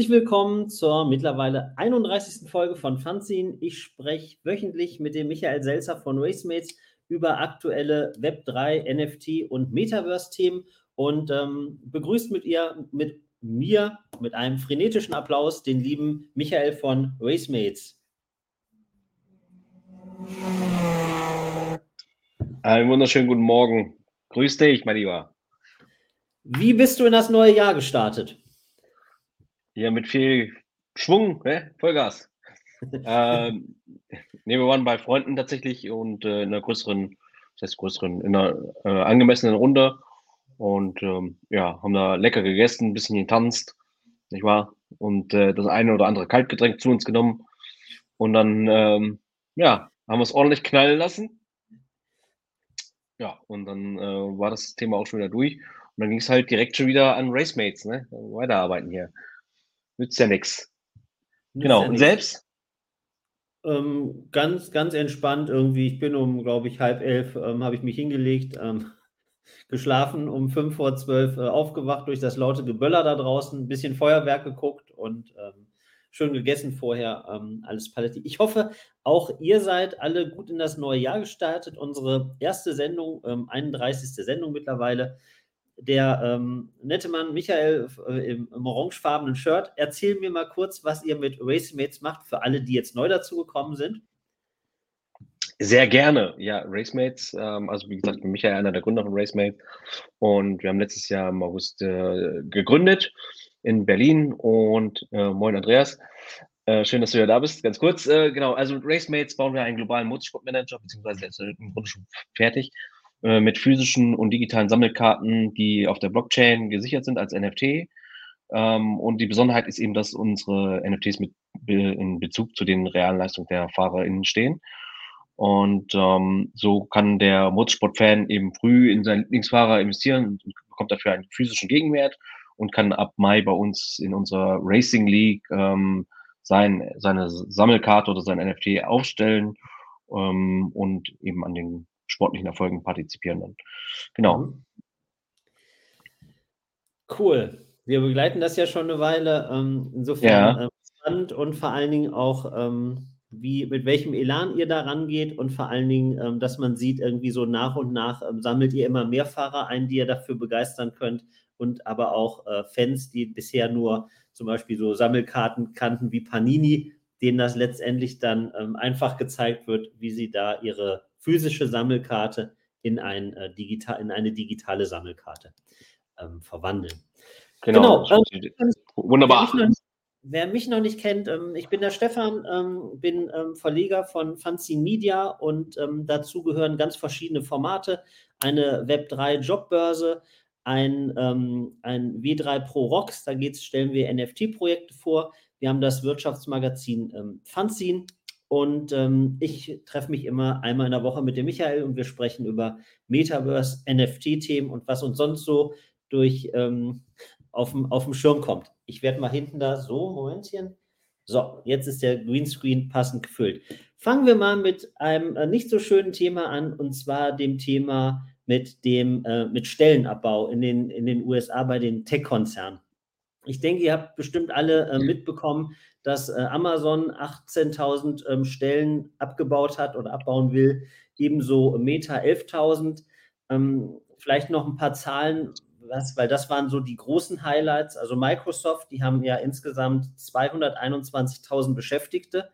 Herzlich willkommen zur mittlerweile 31. Folge von Fanzine. Ich spreche wöchentlich mit dem Michael Selzer von Racemates über aktuelle Web3, NFT und Metaverse-Themen und ähm, begrüßt mit ihr, mit mir, mit einem frenetischen Applaus den lieben Michael von Racemates. Einen wunderschönen guten Morgen. Grüß dich, mein Lieber. Wie bist du in das neue Jahr gestartet? Ja, mit viel Schwung, ne? Vollgas. ähm, ne, wir waren bei Freunden tatsächlich und äh, in einer größeren, das heißt größeren, in einer äh, angemessenen Runde und ähm, ja, haben da lecker gegessen, ein bisschen getanzt, nicht wahr? Und äh, das eine oder andere Kaltgetränk zu uns genommen und dann, ähm, ja, haben wir es ordentlich knallen lassen. Ja, und dann äh, war das Thema auch schon wieder durch. Und dann ging es halt direkt schon wieder an Racemates, ne? Weiterarbeiten hier. Nützt ja nichts. Genau. Ja und selbst? Ähm, ganz, ganz entspannt irgendwie. Ich bin um, glaube ich, halb elf, ähm, habe ich mich hingelegt, ähm, geschlafen, um fünf vor zwölf äh, aufgewacht durch das laute Geböller da draußen, ein bisschen Feuerwerk geguckt und ähm, schön gegessen vorher. Ähm, alles Paletti. Ich hoffe, auch ihr seid alle gut in das neue Jahr gestartet. Unsere erste Sendung, 31. Ähm, Sendung mittlerweile der ähm, nette Mann Michael äh, im, im, orangefarbenen Shirt. Erzähl mir mal kurz, was ihr mit Racemates macht, für alle, die jetzt neu dazugekommen sind. Sehr gerne. Ja, Racemates, ähm, also wie gesagt, Michael einer der Gründer von Racemates. Und wir haben letztes Jahr im August äh, gegründet in Berlin. Und äh, moin Andreas. Äh, schön, dass du ja da bist. Ganz kurz, äh, genau, also mit Racemates bauen wir einen globalen Motorsportmanager, beziehungsweise ist im Grunde schon fertig äh, mit physischen und digitalen Sammelkarten, die auf der Blockchain gesichert sind als NFT. Ähm, und die Besonderheit ist eben, dass unsere NFTs mit in Bezug zu den realen Leistungen der FahrerInnen stehen. Und ähm, so kann der Motorsport-Fan eben früh in seinen Lieblingsfahrer investieren und bekommt dafür einen physischen Gegenwert und kann ab Mai bei uns in unserer Racing League ähm, sein, seine Sammelkarte oder sein NFT aufstellen ähm, und eben an den sportlichen Erfolgen partizipieren dann. Genau. Mhm. Cool. Wir begleiten das ja schon eine Weile. Ähm, insofern ja. Ähm, spannend und vor allen Dingen auch, ähm, wie, mit welchem Elan ihr da rangeht und vor allen Dingen, dass man sieht, irgendwie so nach und nach sammelt ihr immer mehr Fahrer ein, die ihr dafür begeistern könnt und aber auch äh, Fans, die bisher nur zum Beispiel so Sammelkarten kannten wie Panini, denen das letztendlich dann einfach gezeigt wird, wie sie da ihre physische Sammelkarte in, ein, äh, digital, in eine digitale Sammelkarte ähm, verwandeln. Genau. genau ähm, Wunderbar. Wer mich, nicht, wer mich, noch nicht kennt, ähm, ich bin der Stefan, ähm, bin ähm, Verleger von Fanzine Media und ähm, dazu gehören ganz verschiedene Formate. Eine Web3 Jobbörse, ein, ein W3 Pro Rocks, da geht's, stellen wir NFT-Projekte vor. Wir haben das Wirtschaftsmagazin ähm, Fanzine, und ähm, ich treffe mich immer einmal in der Woche mit dem Michael und wir sprechen über Metaverse, NFT-Themen und was uns sonst so durch ähm, auf dem Schirm kommt. Ich werde mal hinten da so, Momentchen. So, jetzt ist der Greenscreen passend gefüllt. Fangen wir mal mit einem äh, nicht so schönen Thema an, und zwar dem Thema mit dem äh, mit Stellenabbau in den, in den USA bei den Tech-Konzernen. Ich denke, ihr habt bestimmt alle äh, mitbekommen, dass äh, Amazon 18.000 ähm, Stellen abgebaut hat oder abbauen will, ebenso Meta 11.000. Ähm, vielleicht noch ein paar Zahlen, was, weil das waren so die großen Highlights. Also Microsoft, die haben ja insgesamt 221.000 Beschäftigte.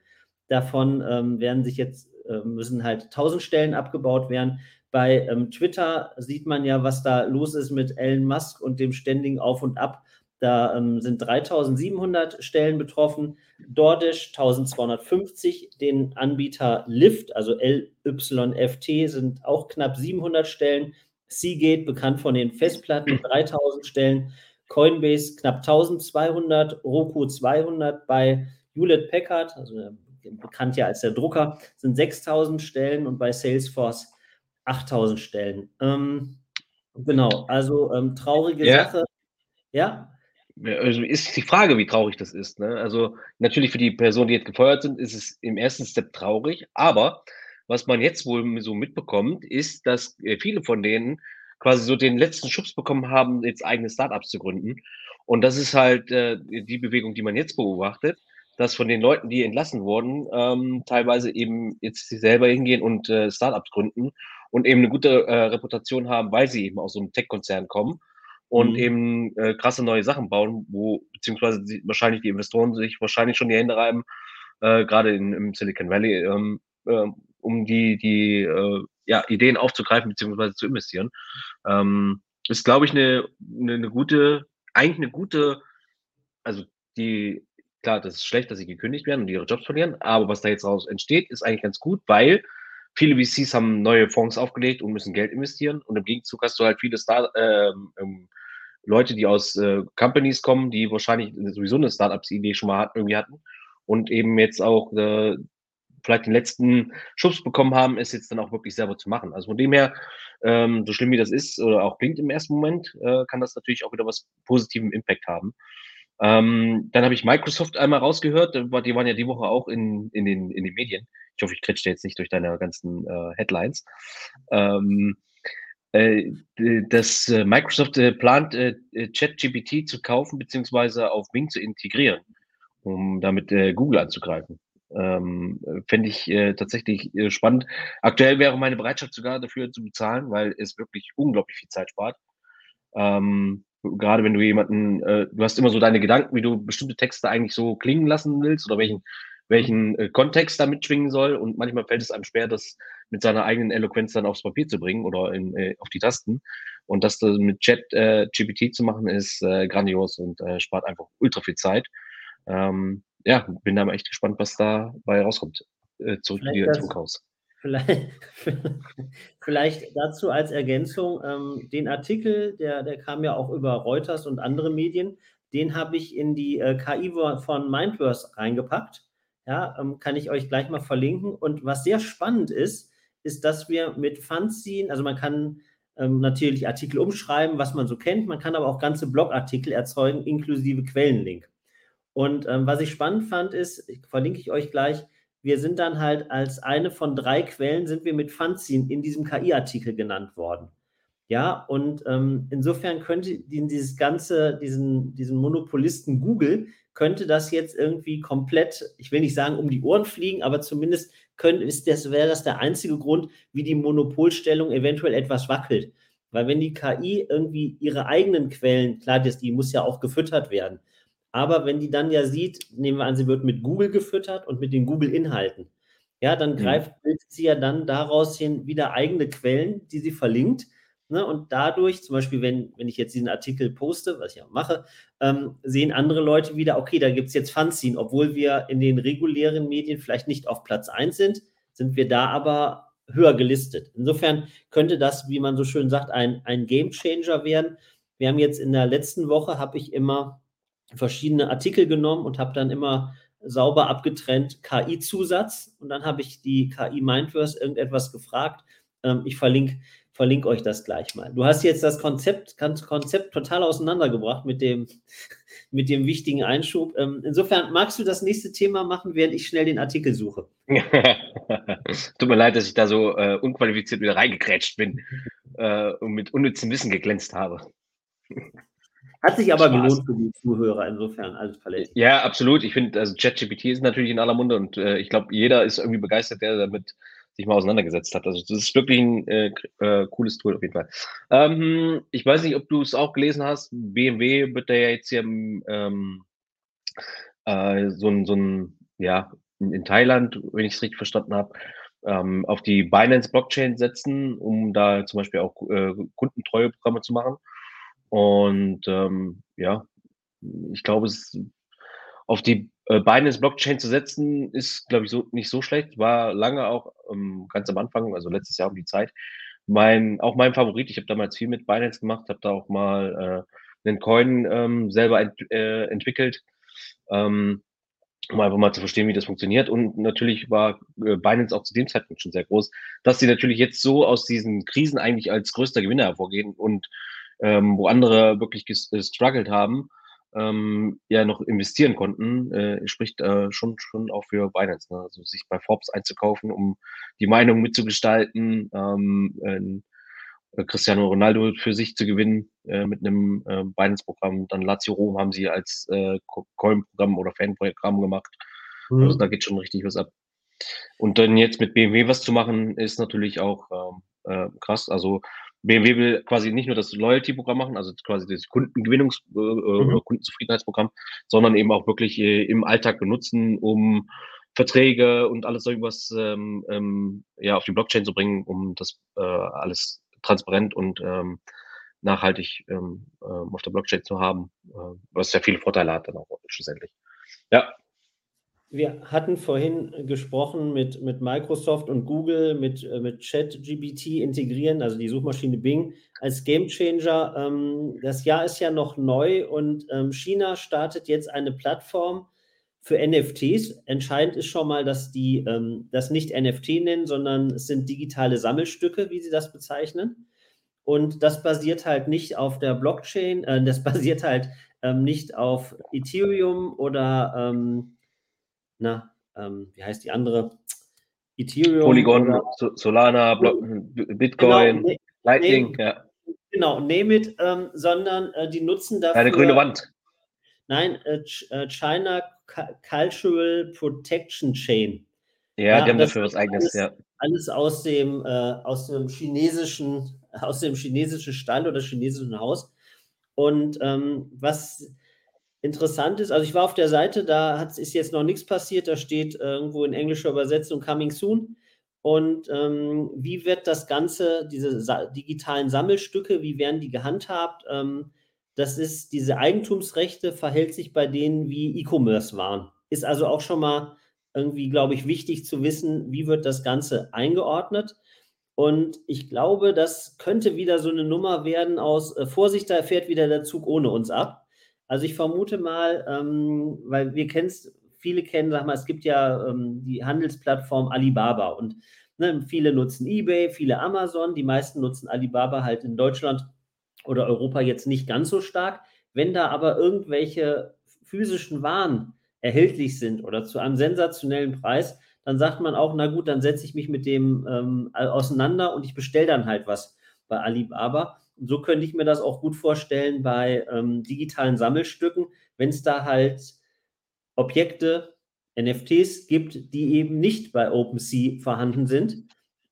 Davon ähm, werden sich jetzt, äh, müssen halt 1000 Stellen abgebaut werden. Bei ähm, Twitter sieht man ja, was da los ist mit Elon Musk und dem ständigen Auf und Ab da ähm, sind 3700 Stellen betroffen, DoorDash 1250, den Anbieter Lyft, also LYFT, sind auch knapp 700 Stellen, Seagate, bekannt von den Festplatten, 3000 Stellen, Coinbase knapp 1200, Roku 200, bei Hewlett Packard, also äh, bekannt ja als der Drucker, sind 6000 Stellen und bei Salesforce 8000 Stellen. Ähm, genau, also ähm, traurige ja. Sache. Ja, ist die Frage, wie traurig das ist. Ne? Also natürlich für die Personen, die jetzt gefeuert sind, ist es im ersten Step traurig. Aber was man jetzt wohl so mitbekommt, ist, dass äh, viele von denen quasi so den letzten Schubs bekommen haben, jetzt eigene Startups zu gründen Und das ist halt äh, die Bewegung, die man jetzt beobachtet, dass von den Leuten, die entlassen wurden, ähm, teilweise eben jetzt selber hingehen und äh, Startups gründen und eben eine gute äh, Reputation haben, weil sie eben aus so einem Tech-Konzern kommen und mhm. eben äh, krasse neue Sachen bauen, wo beziehungsweise die, wahrscheinlich die Investoren sich wahrscheinlich schon die Hände reiben, äh, gerade im Silicon Valley, ähm, äh, um die, die äh, ja, Ideen aufzugreifen beziehungsweise zu investieren. Ähm, ist, glaube ich, eine, eine, eine gute, eigentlich eine gute, also die, klar, das ist schlecht, dass sie gekündigt werden und ihre Jobs verlieren, aber was da jetzt raus entsteht, ist eigentlich ganz gut, weil viele VCs haben neue Fonds aufgelegt und müssen Geld investieren und im Gegenzug hast du halt viele Star ähm, ähm, Leute, die aus äh, Companies kommen, die wahrscheinlich sowieso eine Startups-Idee schon mal irgendwie hatten und eben jetzt auch äh, vielleicht den letzten Schubs bekommen haben, es jetzt dann auch wirklich selber zu machen. Also von dem her, ähm, so schlimm wie das ist oder auch klingt im ersten Moment, äh, kann das natürlich auch wieder was positiven Impact haben. Ähm, dann habe ich Microsoft einmal rausgehört, die waren ja die Woche auch in, in, den, in den Medien. Ich hoffe, ich kretsche jetzt nicht durch deine ganzen äh, Headlines. Ähm, äh, dass äh, Microsoft äh, plant, ChatGPT zu kaufen beziehungsweise auf Bing zu integrieren, um damit Google anzugreifen. Ähm, Fände ich tatsächlich spannend. Aktuell wäre meine Bereitschaft sogar dafür zu bezahlen, weil es wirklich unglaublich viel Zeit spart. Ähm, gerade wenn du jemanden, äh, du hast immer so deine Gedanken, wie du bestimmte Texte eigentlich so klingen lassen willst oder welchen, welchen äh, Kontext da mitschwingen soll. Und manchmal fällt es einem schwer, das mit seiner eigenen Eloquenz dann aufs Papier zu bringen oder in, äh, auf die Tasten. Und das mit Chat äh, GPT zu machen, ist äh, grandios und äh, spart einfach ultra viel Zeit. Ähm, ja, bin da mal echt gespannt, was dabei rauskommt. Äh, zurück wieder ins Buchhaus. Vielleicht, vielleicht dazu als Ergänzung, ähm, den Artikel, der, der kam ja auch über Reuters und andere Medien, den habe ich in die äh, KI von Mindverse reingepackt. Ja, ähm, kann ich euch gleich mal verlinken. Und was sehr spannend ist, ist, dass wir mit Fanzine, also man kann ähm, natürlich Artikel umschreiben, was man so kennt, man kann aber auch ganze Blogartikel erzeugen, inklusive Quellenlink. Und ähm, was ich spannend fand, ist, verlinke ich euch gleich, wir sind dann halt als eine von drei Quellen sind wir mit Fanzin in diesem KI-Artikel genannt worden. Ja, und ähm, insofern könnte dieses ganze, diesen, diesen Monopolisten Google, könnte das jetzt irgendwie komplett, ich will nicht sagen um die Ohren fliegen, aber zumindest könnte, ist das, wäre das der einzige Grund, wie die Monopolstellung eventuell etwas wackelt. Weil wenn die KI irgendwie ihre eigenen Quellen, klar, die muss ja auch gefüttert werden, aber wenn die dann ja sieht, nehmen wir an, sie wird mit Google gefüttert und mit den Google-Inhalten, ja, dann mhm. greift sie ja dann daraus hin wieder eigene Quellen, die sie verlinkt. Ne? Und dadurch, zum Beispiel, wenn, wenn ich jetzt diesen Artikel poste, was ich auch mache, ähm, sehen andere Leute wieder, okay, da gibt es jetzt Fanzine, obwohl wir in den regulären Medien vielleicht nicht auf Platz 1 sind, sind wir da aber höher gelistet. Insofern könnte das, wie man so schön sagt, ein, ein Game Changer werden. Wir haben jetzt in der letzten Woche, habe ich immer verschiedene Artikel genommen und habe dann immer sauber abgetrennt KI-Zusatz und dann habe ich die KI Mindverse irgendetwas gefragt. Ähm, ich verlinke verlink euch das gleich mal. Du hast jetzt das Konzept, Konzept total auseinandergebracht mit dem, mit dem wichtigen Einschub. Ähm, insofern magst du das nächste Thema machen, während ich schnell den Artikel suche. Tut mir leid, dass ich da so äh, unqualifiziert wieder reingekrätscht bin äh, und mit unnützem Wissen geglänzt habe. Hat sich aber Spaß. gelohnt für die Zuhörer, insofern alles verletzt. Ja, absolut. Ich finde, also ChatGPT ist natürlich in aller Munde und äh, ich glaube, jeder ist irgendwie begeistert, der damit sich mal auseinandergesetzt hat. Also das ist wirklich ein äh, äh, cooles Tool auf jeden Fall. Ähm, ich weiß nicht, ob du es auch gelesen hast. BMW wird da ja jetzt hier ähm, äh, so ein, so ein, ja, in Thailand, wenn ich es richtig verstanden habe, ähm, auf die Binance Blockchain setzen, um da zum Beispiel auch äh, kundentreue Programme zu machen. Und ähm, ja, ich glaube, es auf die äh, Binance Blockchain zu setzen, ist, glaube ich, so nicht so schlecht. War lange auch ähm, ganz am Anfang, also letztes Jahr um die Zeit, mein, auch mein Favorit. Ich habe damals viel mit Binance gemacht, habe da auch mal äh, einen Coin ähm, selber ent, äh, entwickelt, ähm, um einfach mal zu verstehen, wie das funktioniert. Und natürlich war äh, Binance auch zu dem Zeitpunkt schon sehr groß, dass sie natürlich jetzt so aus diesen Krisen eigentlich als größter Gewinner hervorgehen und ähm, wo andere wirklich gestruggelt haben, ähm, ja noch investieren konnten, äh, spricht äh, schon, schon auch für Binance. Ne? Also sich bei Forbes einzukaufen, um die Meinung mitzugestalten, ähm, äh, Cristiano Ronaldo für sich zu gewinnen äh, mit einem äh, Binance-Programm. Dann Lazio Rom haben sie als äh, Coin-Programm oder Fan-Programm gemacht. Mhm. Also da geht schon richtig was ab. Und dann jetzt mit BMW was zu machen, ist natürlich auch ähm, äh, krass. Also BMW will quasi nicht nur das Loyalty-Programm machen, also quasi das Kundengewinnungs-, äh, äh, mhm. Kundenzufriedenheitsprogramm, sondern eben auch wirklich äh, im Alltag benutzen, um Verträge und alles irgendwas ähm, ähm, ja, auf die Blockchain zu bringen, um das äh, alles transparent und ähm, nachhaltig ähm, äh, auf der Blockchain zu haben, äh, was sehr viele Vorteile hat dann auch schlussendlich. Ja, wir hatten vorhin gesprochen mit, mit Microsoft und Google, mit, äh, mit ChatGPT integrieren, also die Suchmaschine Bing als Gamechanger. Ähm, das Jahr ist ja noch neu und ähm, China startet jetzt eine Plattform für NFTs. Entscheidend ist schon mal, dass die ähm, das nicht NFT nennen, sondern es sind digitale Sammelstücke, wie sie das bezeichnen. Und das basiert halt nicht auf der Blockchain, äh, das basiert halt nicht auf Ethereum oder na, ähm, wie heißt die andere? Ethereum. Polygon, oder, Solana, Block, Bitcoin, genau, Lightning, ja. Genau, name it, ähm, sondern äh, die nutzen dafür. Eine grüne Wand. Nein, äh, äh China Cultural Protection Chain. Ja, ja die haben dafür was eigenes, alles, ja. Alles aus dem, äh, aus dem chinesischen, aus dem chinesischen Stall oder chinesischen Haus. Und ähm, was interessant ist, also ich war auf der Seite, da hat, ist jetzt noch nichts passiert, da steht irgendwo in englischer Übersetzung Coming Soon. Und ähm, wie wird das Ganze, diese sa digitalen Sammelstücke, wie werden die gehandhabt? Ähm, das ist, diese Eigentumsrechte verhält sich bei denen wie E-Commerce waren. Ist also auch schon mal irgendwie, glaube ich, wichtig zu wissen, wie wird das Ganze eingeordnet. Und ich glaube, das könnte wieder so eine Nummer werden aus äh, Vorsicht, da fährt wieder der Zug ohne uns ab. Also ich vermute mal, ähm, weil wir kennen es, viele kennen, sag mal, es gibt ja ähm, die Handelsplattform Alibaba und ne, viele nutzen eBay, viele Amazon, die meisten nutzen Alibaba halt in Deutschland oder Europa jetzt nicht ganz so stark. Wenn da aber irgendwelche physischen Waren erhältlich sind oder zu einem sensationellen Preis, dann sagt man auch, na gut, dann setze ich mich mit dem ähm, auseinander und ich bestelle dann halt was bei Alibaba. So könnte ich mir das auch gut vorstellen bei ähm, digitalen Sammelstücken, wenn es da halt Objekte, NFTs gibt, die eben nicht bei OpenSea vorhanden sind,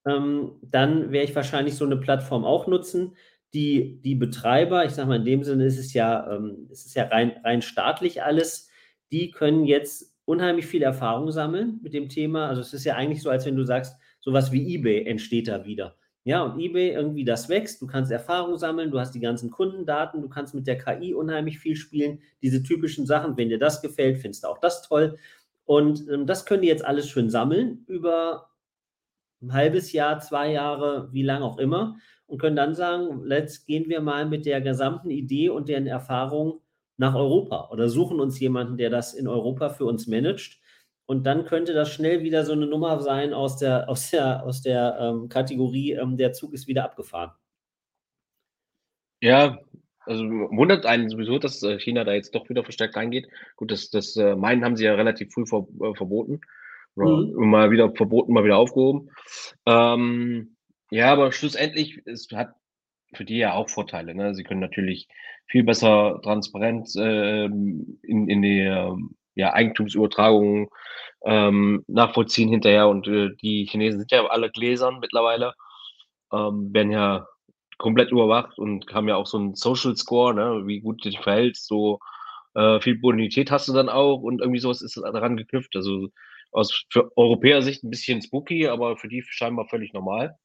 ähm, dann werde ich wahrscheinlich so eine Plattform auch nutzen. Die, die Betreiber, ich sage mal, in dem Sinne ist es ja, ähm, es ja rein, rein staatlich alles, die können jetzt unheimlich viel Erfahrung sammeln mit dem Thema. Also es ist ja eigentlich so, als wenn du sagst, sowas wie eBay entsteht da wieder. Ja, und eBay irgendwie das wächst, du kannst Erfahrung sammeln, du hast die ganzen Kundendaten, du kannst mit der KI unheimlich viel spielen, diese typischen Sachen, wenn dir das gefällt, findest du auch das toll. Und ähm, das können die jetzt alles schön sammeln über ein halbes Jahr, zwei Jahre, wie lang auch immer und können dann sagen, let's gehen wir mal mit der gesamten Idee und deren Erfahrung nach Europa oder suchen uns jemanden, der das in Europa für uns managt und dann könnte das schnell wieder so eine Nummer sein aus der, aus der, aus der ähm, Kategorie, ähm, der Zug ist wieder abgefahren. Ja, also wundert einen sowieso, dass äh, China da jetzt doch wieder verstärkt reingeht. Gut, das, das äh, meinen haben sie ja relativ früh ver, äh, verboten. Mhm. Mal wieder verboten, mal wieder aufgehoben. Ähm, ja, aber schlussendlich, es hat für die ja auch Vorteile. Ne? Sie können natürlich viel besser transparent äh, in, in die ähm, ja, Eigentumsübertragungen ähm, nachvollziehen hinterher. Und äh, die Chinesen sind ja alle gläsern mittlerweile, ähm, werden ja komplett überwacht und haben ja auch so einen Social Score, ne, wie gut du dich verhältst, so äh, viel Bonität hast du dann auch und irgendwie sowas ist daran geknüpft. Also aus für Europäer Sicht ein bisschen spooky, aber für die scheinbar völlig normal.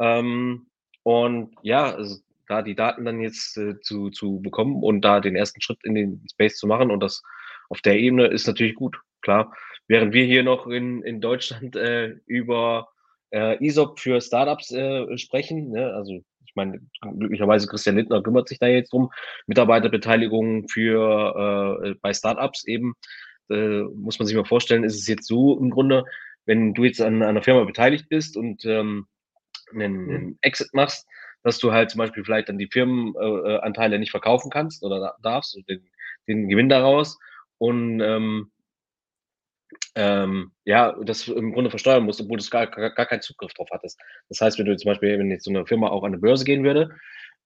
Ähm, und ja, also da die Daten dann jetzt äh, zu, zu bekommen und da den ersten Schritt in den Space zu machen und das auf der Ebene ist natürlich gut, klar. Während wir hier noch in, in Deutschland äh, über äh, ISOP für Startups äh, sprechen, ne? also ich meine, glücklicherweise Christian Lindner kümmert sich da jetzt drum, Mitarbeiterbeteiligung für äh, bei Startups eben, äh, muss man sich mal vorstellen, ist es jetzt so im Grunde, wenn du jetzt an, an einer Firma beteiligt bist und ähm, einen, mhm. einen Exit machst, dass du halt zum Beispiel vielleicht dann die Firmenanteile äh, nicht verkaufen kannst oder darfst und den, den Gewinn daraus und ähm, ähm, ja, das im Grunde versteuern musst, obwohl du gar, gar, gar keinen Zugriff drauf hattest. Das heißt, wenn du zum Beispiel, wenn jetzt so eine Firma auch an eine Börse gehen würde,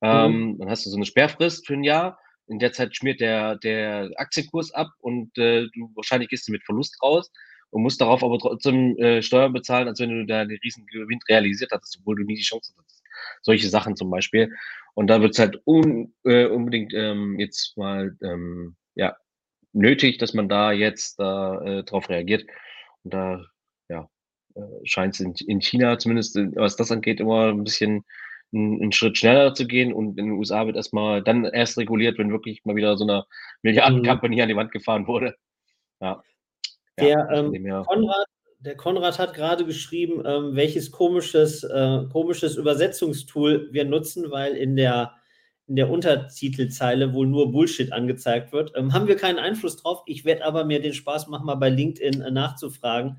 ähm, mhm. dann hast du so eine Sperrfrist für ein Jahr. In der Zeit schmiert der, der Aktienkurs ab und äh, du wahrscheinlich gehst du mit Verlust raus und musst darauf aber trotzdem äh, Steuern bezahlen, als wenn du da den riesen Gewinn realisiert hattest, obwohl du nie die Chance hattest. Solche Sachen zum Beispiel. Und da wird es halt un, äh, unbedingt ähm, jetzt mal ähm, ja, nötig, dass man da jetzt äh, drauf reagiert. Und da ja, äh, scheint es in, in, China zumindest, äh, was das angeht, immer ein bisschen einen Schritt schneller zu gehen und in den USA wird erstmal dann erst reguliert, wenn wirklich mal wieder so eine Milliardenkampagne mhm. an die Wand gefahren wurde. Ja. Der, ja, ähm, Konrad, der Konrad hat gerade geschrieben, ähm, welches komisches, äh, komisches Übersetzungstool wir nutzen, weil in der in der Untertitelzeile wohl nur Bullshit angezeigt wird. Ähm, haben wir keinen Einfluss drauf. Ich werde aber mir den Spaß machen, mal bei LinkedIn äh, nachzufragen.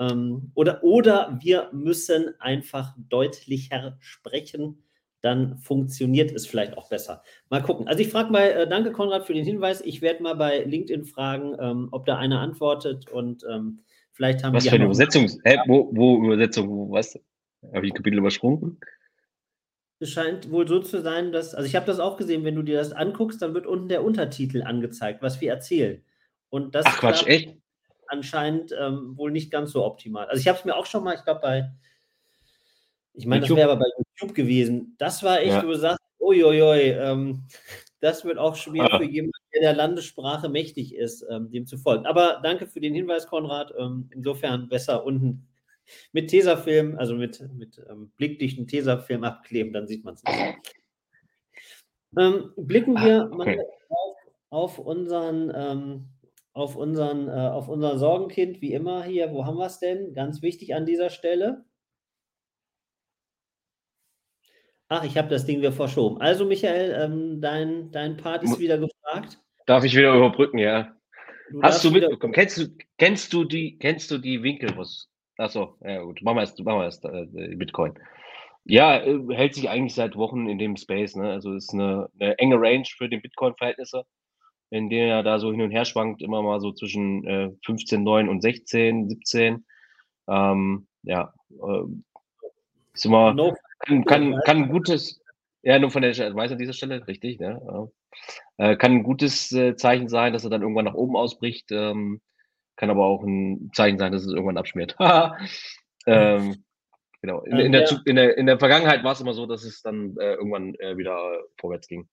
Ähm, oder, oder wir müssen einfach deutlicher sprechen. Dann funktioniert es vielleicht auch besser. Mal gucken. Also ich frage mal, äh, danke Konrad für den Hinweis. Ich werde mal bei LinkedIn fragen, ähm, ob da einer antwortet und ähm, vielleicht haben was wir. Was für eine Übersetzung? Hä, wo, wo Übersetzung? Was? Habe ich Kapitel übersprungen? Es scheint wohl so zu sein, dass, also ich habe das auch gesehen, wenn du dir das anguckst, dann wird unten der Untertitel angezeigt, was wir erzählen. Und das Ach Quatsch, echt? anscheinend ähm, wohl nicht ganz so optimal. Also ich habe es mir auch schon mal, ich glaube bei, ich meine, das wäre aber bei YouTube gewesen. Das war echt, ja. du sagst, uiuiui, ähm, das wird auch schwer ah. für jemanden, der der Landessprache mächtig ist, ähm, dem zu folgen. Aber danke für den Hinweis, Konrad. Ähm, insofern besser unten mit Tesafilm, also mit, mit ähm, blickdichten Tesafilm abkleben, dann sieht man es nicht. Ähm, blicken wir ah, okay. mal auf, auf, unseren, ähm, auf, unseren, äh, auf unser Sorgenkind, wie immer hier. Wo haben wir es denn? Ganz wichtig an dieser Stelle. Ach, ich habe das Ding wieder verschoben. Also, Michael, ähm, dein, dein Part ist wieder gefragt. Darf ich wieder überbrücken, ja? Du Hast du mitbekommen? Kennst du, kennst du die, kennst du die Winkel, was Achso, ja gut. Machen wir erst, machen wir erst äh, Bitcoin. Ja, äh, hält sich eigentlich seit Wochen in dem Space. Ne? Also ist eine, eine enge Range für die Bitcoin-Verhältnisse, in der er da so hin und her schwankt, immer mal so zwischen äh, 15,9 und 16, 17. Ähm, ja, äh, ist immer, no. kann, kann, kann ein gutes, ja, nur von der Weiß an dieser Stelle, richtig, ne? Ja. Äh, kann ein gutes äh, Zeichen sein, dass er dann irgendwann nach oben ausbricht. Ähm, kann aber auch ein Zeichen sein, dass es irgendwann abschmiert. ähm, genau. In, in, der, in, der, in der Vergangenheit war es immer so, dass es dann äh, irgendwann äh, wieder vorwärts ging.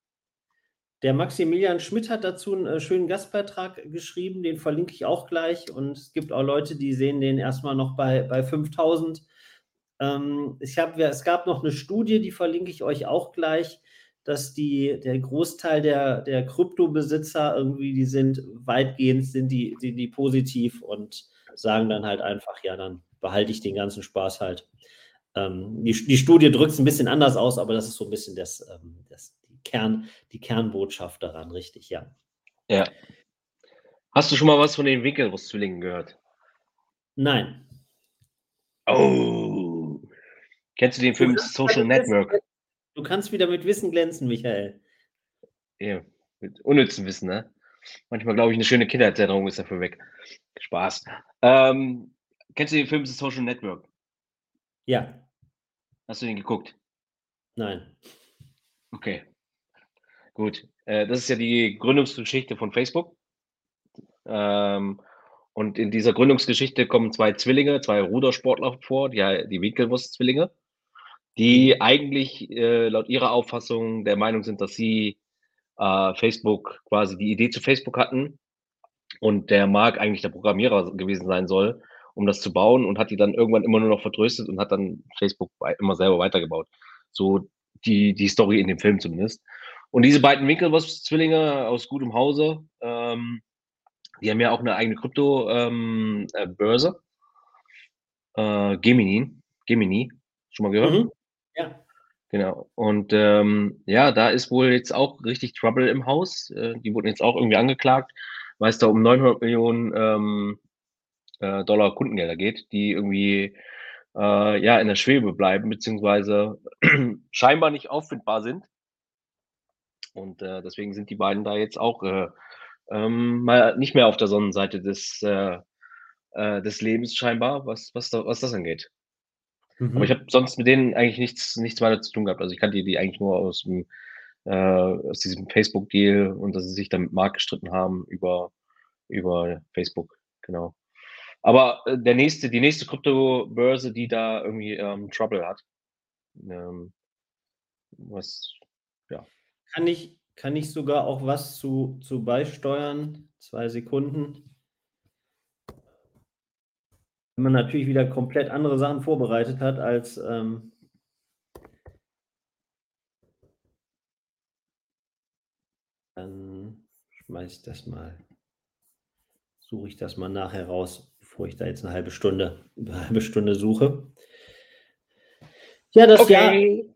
Der Maximilian Schmidt hat dazu einen äh, schönen Gastbeitrag geschrieben, den verlinke ich auch gleich. Und es gibt auch Leute, die sehen den erstmal noch bei, bei 5000. Ähm, ich hab, es gab noch eine Studie, die verlinke ich euch auch gleich dass die, der Großteil der, der Kryptobesitzer irgendwie, die sind weitgehend, sind die, sind die positiv und sagen dann halt einfach, ja, dann behalte ich den ganzen Spaß halt. Ähm, die, die Studie drückt es ein bisschen anders aus, aber das ist so ein bisschen das, ähm, das, die, Kern, die Kernbotschaft daran, richtig, ja. Ja. Hast du schon mal was von den Winkelwurst-Zwillingen gehört? Nein. Oh. Kennst du den Film Social Network? Du kannst wieder mit Wissen glänzen, Michael. Ja, mit unnützem Wissen, ne? Manchmal glaube ich, eine schöne Kindheitserinnerung ist dafür weg. Spaß. Ähm, kennst du den Film The Social Network? Ja. Hast du den geguckt? Nein. Okay. Gut. Äh, das ist ja die Gründungsgeschichte von Facebook. Ähm, und in dieser Gründungsgeschichte kommen zwei Zwillinge, zwei Rudersportler vor, die, die Winkelwurst-Zwillinge die eigentlich äh, laut ihrer Auffassung der Meinung sind, dass sie äh, Facebook quasi die Idee zu Facebook hatten und der Mark eigentlich der Programmierer gewesen sein soll, um das zu bauen und hat die dann irgendwann immer nur noch vertröstet und hat dann Facebook immer selber weitergebaut. So die, die Story in dem Film zumindest. Und diese beiden Winklevoss-Zwillinge aus gutem Hause, ähm, die haben ja auch eine eigene Krypto-Börse. Ähm, äh, Gemini. Gemini. Schon mal gehört? Mhm. Ja. Genau. Und ähm, ja, da ist wohl jetzt auch richtig Trouble im Haus. Äh, die wurden jetzt auch irgendwie angeklagt, weil es da um 900 Millionen ähm, äh, Dollar Kundengelder geht, die irgendwie äh, ja in der Schwebe bleiben, beziehungsweise scheinbar nicht auffindbar sind. Und äh, deswegen sind die beiden da jetzt auch äh, ähm, mal nicht mehr auf der Sonnenseite des, äh, des Lebens scheinbar, was, was, da, was das angeht. Mhm. Aber ich habe sonst mit denen eigentlich nichts, nichts weiter zu tun gehabt. Also ich kannte die eigentlich nur aus, dem, äh, aus diesem Facebook-Deal und dass sie sich dann mit Mark gestritten haben über, über Facebook, genau. Aber äh, der nächste, die nächste Kryptobörse, die da irgendwie ähm, Trouble hat, ähm, was, ja. Kann ich, kann ich sogar auch was zu, zu beisteuern? Zwei Sekunden. Wenn man natürlich wieder komplett andere Sachen vorbereitet hat als ähm, dann schmeiße ich das mal, suche ich das mal nachher raus, bevor ich da jetzt eine halbe Stunde, eine halbe Stunde suche. Ja, das okay. Jahr,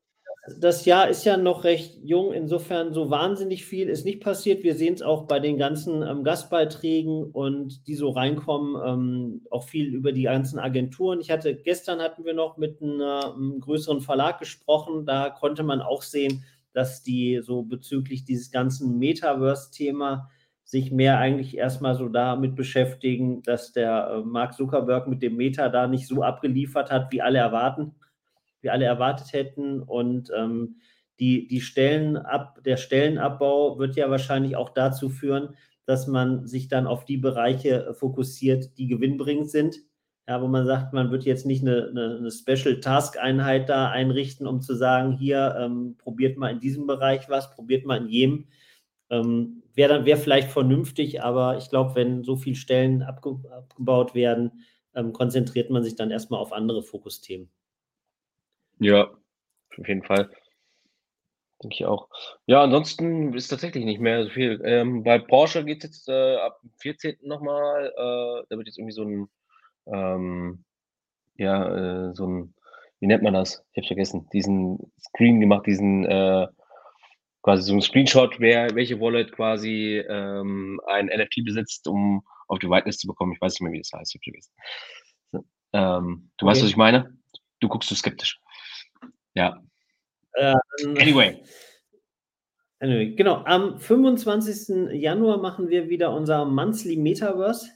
das Jahr ist ja noch recht jung, insofern so wahnsinnig viel ist nicht passiert. Wir sehen es auch bei den ganzen ähm, Gastbeiträgen und die so reinkommen, ähm, auch viel über die ganzen Agenturen. Ich hatte gestern hatten wir noch mit einem, einem größeren Verlag gesprochen, da konnte man auch sehen, dass die so bezüglich dieses ganzen Metaverse-Thema sich mehr eigentlich erstmal so damit beschäftigen, dass der äh, Mark Zuckerberg mit dem Meta da nicht so abgeliefert hat, wie alle erwarten wir alle erwartet hätten. Und ähm, die, die Stellenab, der Stellenabbau wird ja wahrscheinlich auch dazu führen, dass man sich dann auf die Bereiche fokussiert, die gewinnbringend sind. Ja, wo man sagt, man wird jetzt nicht eine, eine, eine Special Task Einheit da einrichten, um zu sagen, hier ähm, probiert mal in diesem Bereich was, probiert mal in jedem. Ähm, wäre dann wäre vielleicht vernünftig, aber ich glaube, wenn so viele Stellen abge abgebaut werden, ähm, konzentriert man sich dann erstmal auf andere Fokusthemen. Ja, auf jeden Fall. Denke ich auch. Ja, ansonsten ist tatsächlich nicht mehr so viel. Ähm, bei Porsche geht es jetzt äh, ab dem 14. nochmal. Äh, da wird jetzt irgendwie so ein, ähm, ja, äh, so ein, wie nennt man das? Ich habe vergessen, diesen Screen gemacht, diesen äh, quasi so ein Screenshot, wer, welche Wallet quasi ähm, ein NFT besitzt, um auf die Whitelist zu bekommen. Ich weiß nicht mehr, wie das heißt. Ich vergessen. So, ähm, du okay. weißt, was ich meine? Du guckst so skeptisch. Ja. Ähm, anyway. anyway. Genau, am 25. Januar machen wir wieder unser Monthly Metaverse.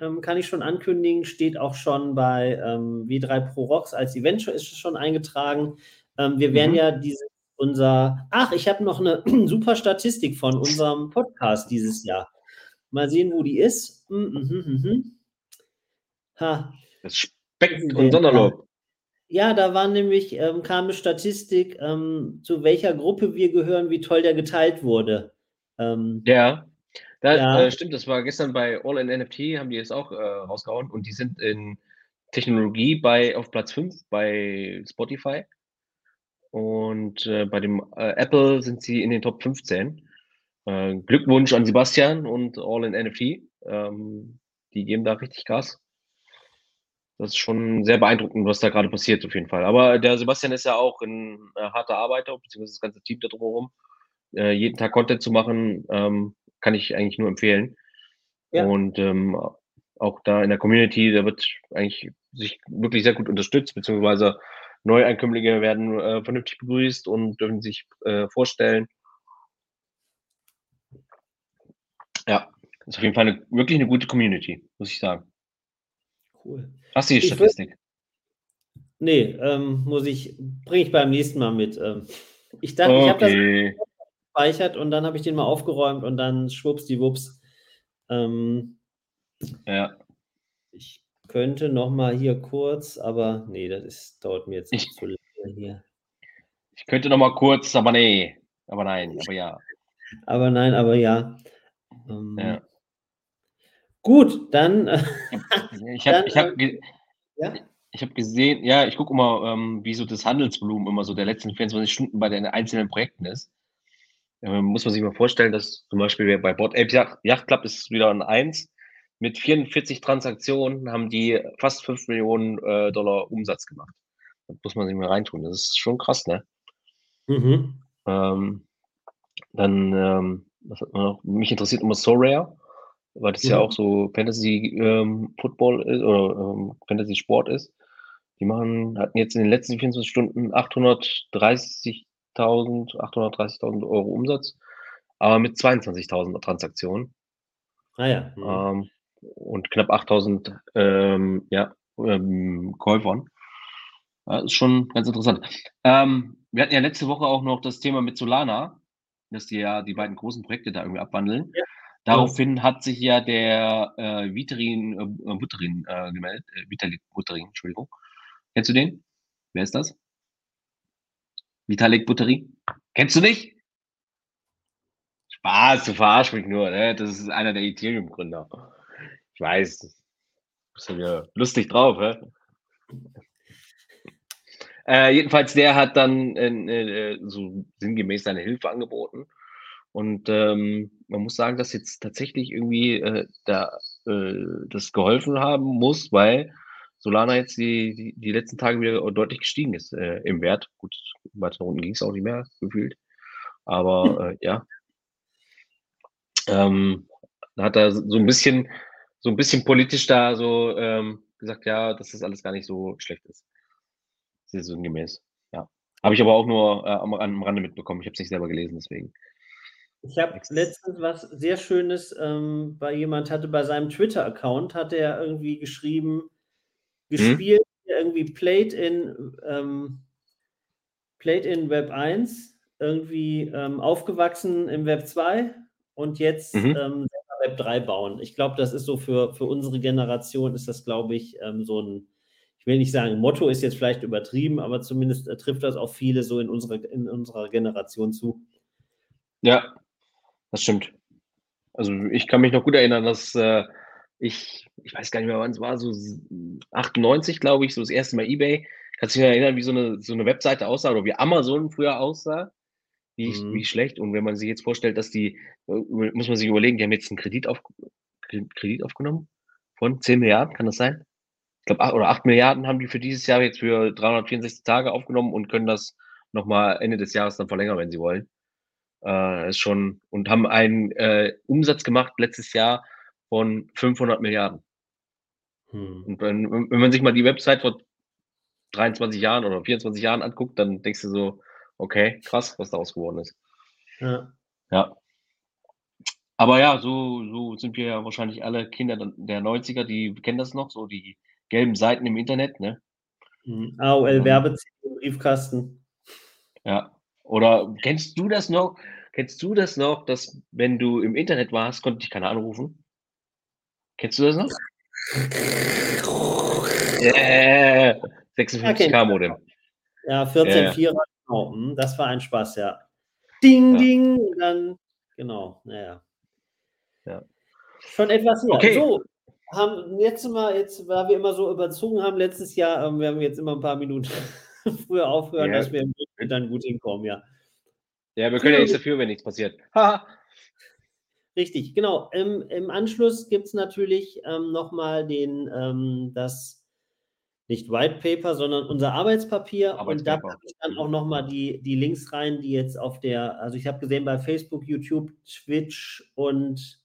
Ähm, kann ich schon ankündigen, steht auch schon bei ähm, W3 Pro Rocks als Event ist schon eingetragen. Ähm, wir werden mhm. ja diese unser. Ach, ich habe noch eine super Statistik von unserem Podcast dieses Jahr. Mal sehen, wo die ist. Mhm, mhm, mhm. Ha. Das Speck und Sonderlob. Ja, da war nämlich, ähm, kam eine Statistik, ähm, zu welcher Gruppe wir gehören, wie toll der geteilt wurde. Ähm, ja, da, ja. Äh, stimmt, das war gestern bei All in NFT, haben die es auch äh, rausgehauen und die sind in Technologie bei auf Platz 5 bei Spotify. Und äh, bei dem äh, Apple sind sie in den Top 15. Äh, Glückwunsch an Sebastian und All in NFT. Ähm, die geben da richtig Gas das ist schon sehr beeindruckend, was da gerade passiert, auf jeden Fall. Aber der Sebastian ist ja auch ein äh, harter Arbeiter, beziehungsweise das ganze Team da drumherum. Äh, jeden Tag Content zu machen, ähm, kann ich eigentlich nur empfehlen. Ja. Und ähm, auch da in der Community, da wird eigentlich sich wirklich sehr gut unterstützt, beziehungsweise Neueinkömmlinge werden äh, vernünftig begrüßt und dürfen sich äh, vorstellen. Ja, ist auf jeden Fall eine, wirklich eine gute Community, muss ich sagen. Cool. Hast du die Statistik? nee, ähm, muss ich, bringe ich beim nächsten Mal mit. Ähm, ich dachte, okay. ich habe das gespeichert und dann habe ich den mal aufgeräumt und dann schwuppsdiwupps. Ähm, ja. Ich könnte noch mal hier kurz, aber nee, das ist, dauert mir jetzt nicht zu lange hier. Ich könnte noch mal kurz, aber nee. Aber nein, aber ja. Aber nein, aber ja. Ähm, ja. Gut, dann. ich habe hab, äh, ja? hab gesehen, ja, ich gucke immer, ähm, wie so das Handelsvolumen immer so der letzten 24 Stunden bei den einzelnen Projekten ist. Ähm, muss man sich mal vorstellen, dass zum Beispiel bei Bot Apes Yacht, Yacht Club ist wieder ein 1. Mit 44 Transaktionen haben die fast 5 Millionen äh, Dollar Umsatz gemacht. Das muss man sich mal reintun. Das ist schon krass, ne? Mhm. Ähm, dann, ähm, was hat man noch? Mich interessiert immer So Rare weil das ja, ja auch so Fantasy ähm, Football ist oder ähm, Fantasy Sport ist. Die machen, hatten jetzt in den letzten 24 Stunden 830.000, 830.000 Euro Umsatz, aber mit 22.000 Transaktionen. Ah ja. Mhm. Ähm, und knapp 8000 ähm, ja, ähm, Käufern. Ja, ist schon ganz interessant. Ähm, wir hatten ja letzte Woche auch noch das Thema mit Solana, dass die ja die beiden großen Projekte da irgendwie abwandeln. Ja. Daraufhin hat sich ja der äh, Viterin äh, Butterin äh, gemeldet, äh, Vitalik Butterin, Entschuldigung. Kennst du den? Wer ist das? Vitalik Butterin? Kennst du nicht? Spaß, du verarsch mich nur, ne? Das ist einer der Ethereum-Gründer. Ich weiß, bist du wieder lustig drauf, hä? Äh, jedenfalls, der hat dann äh, äh, so sinngemäß seine Hilfe angeboten. Und ähm, man muss sagen, dass jetzt tatsächlich irgendwie äh, da äh, das geholfen haben muss, weil Solana jetzt die, die, die letzten Tage wieder deutlich gestiegen ist äh, im Wert. Gut, weiter unten ging es auch nicht mehr gefühlt. Aber äh, ja. Ähm, da hat er so ein bisschen, so ein bisschen politisch da so ähm, gesagt, ja, dass das alles gar nicht so schlecht ist. Saisongemäß. Ja. Habe ich aber auch nur äh, am, am Rande mitbekommen. Ich habe es nicht selber gelesen, deswegen. Ich habe letztens was sehr Schönes ähm, bei jemand hatte bei seinem Twitter-Account, hat er irgendwie geschrieben, hm? gespielt, hm? irgendwie Played in, ähm, Played in Web 1, irgendwie ähm, aufgewachsen im Web 2 und jetzt mhm. ähm, Web 3 bauen. Ich glaube, das ist so für, für unsere Generation, ist das, glaube ich, ähm, so ein, ich will nicht sagen, Motto ist jetzt vielleicht übertrieben, aber zumindest äh, trifft das auch viele so in, unsere, in unserer Generation zu. Ja, das stimmt. Also ich kann mich noch gut erinnern, dass äh, ich, ich weiß gar nicht mehr, wann es war, so 98, glaube ich, so das erste Mal Ebay. Kannst du dich erinnern, wie so eine, so eine Webseite aussah oder wie Amazon früher aussah? Wie, mhm. wie schlecht. Und wenn man sich jetzt vorstellt, dass die, äh, muss man sich überlegen, die haben jetzt einen Kredit, auf, Kredit aufgenommen von 10 Milliarden, kann das sein? Ich glaube, oder 8 Milliarden haben die für dieses Jahr jetzt für 364 Tage aufgenommen und können das nochmal Ende des Jahres dann verlängern, wenn sie wollen. Äh, ist schon, und haben einen äh, Umsatz gemacht letztes Jahr von 500 Milliarden. Hm. Und wenn, wenn man sich mal die Website vor 23 Jahren oder 24 Jahren anguckt, dann denkst du so, okay, krass, was daraus geworden ist. Ja. ja. Aber ja, so, so sind wir ja wahrscheinlich alle Kinder der 90er, die kennen das noch, so die gelben Seiten im Internet, ne? Hm. AOL Werbezettel Briefkasten. Ja, oder kennst du das noch? Kennst du das noch, dass wenn du im Internet warst, konnte dich keiner anrufen? Kennst du das noch? Yeah. 56k Modem. Ja, 14.4 yeah. genau. Hm, das war ein Spaß, ja. Ding, ja. ding, dann, genau, naja. Ja. Schon etwas mehr. Okay. So, haben jetzt mal, jetzt, weil wir immer so überzogen haben, letztes Jahr, ähm, wir haben jetzt immer ein paar Minuten früher aufhören, ja. dass wir dann gut hinkommen, ja. Ja, wir können ja nichts dafür, wenn nichts passiert. Richtig, genau. Im, im Anschluss gibt es natürlich ähm, nochmal den, ähm, das, nicht White Paper, sondern unser Arbeitspapier. Arbeitspapier. Und da packe ich dann auch nochmal die, die Links rein, die jetzt auf der, also ich habe gesehen bei Facebook, YouTube, Twitch und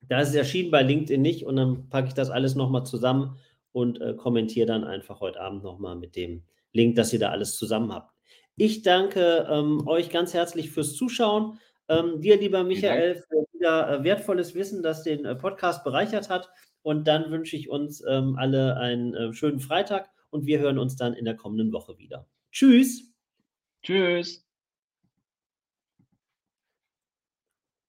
da ist es erschienen, bei LinkedIn nicht. Und dann packe ich das alles nochmal zusammen und äh, kommentiere dann einfach heute Abend nochmal mit dem Link, dass ihr da alles zusammen habt. Ich danke ähm, euch ganz herzlich fürs Zuschauen. Ähm, dir, lieber Michael, für wieder äh, wertvolles Wissen, das den äh, Podcast bereichert hat. Und dann wünsche ich uns ähm, alle einen äh, schönen Freitag und wir hören uns dann in der kommenden Woche wieder. Tschüss. Tschüss.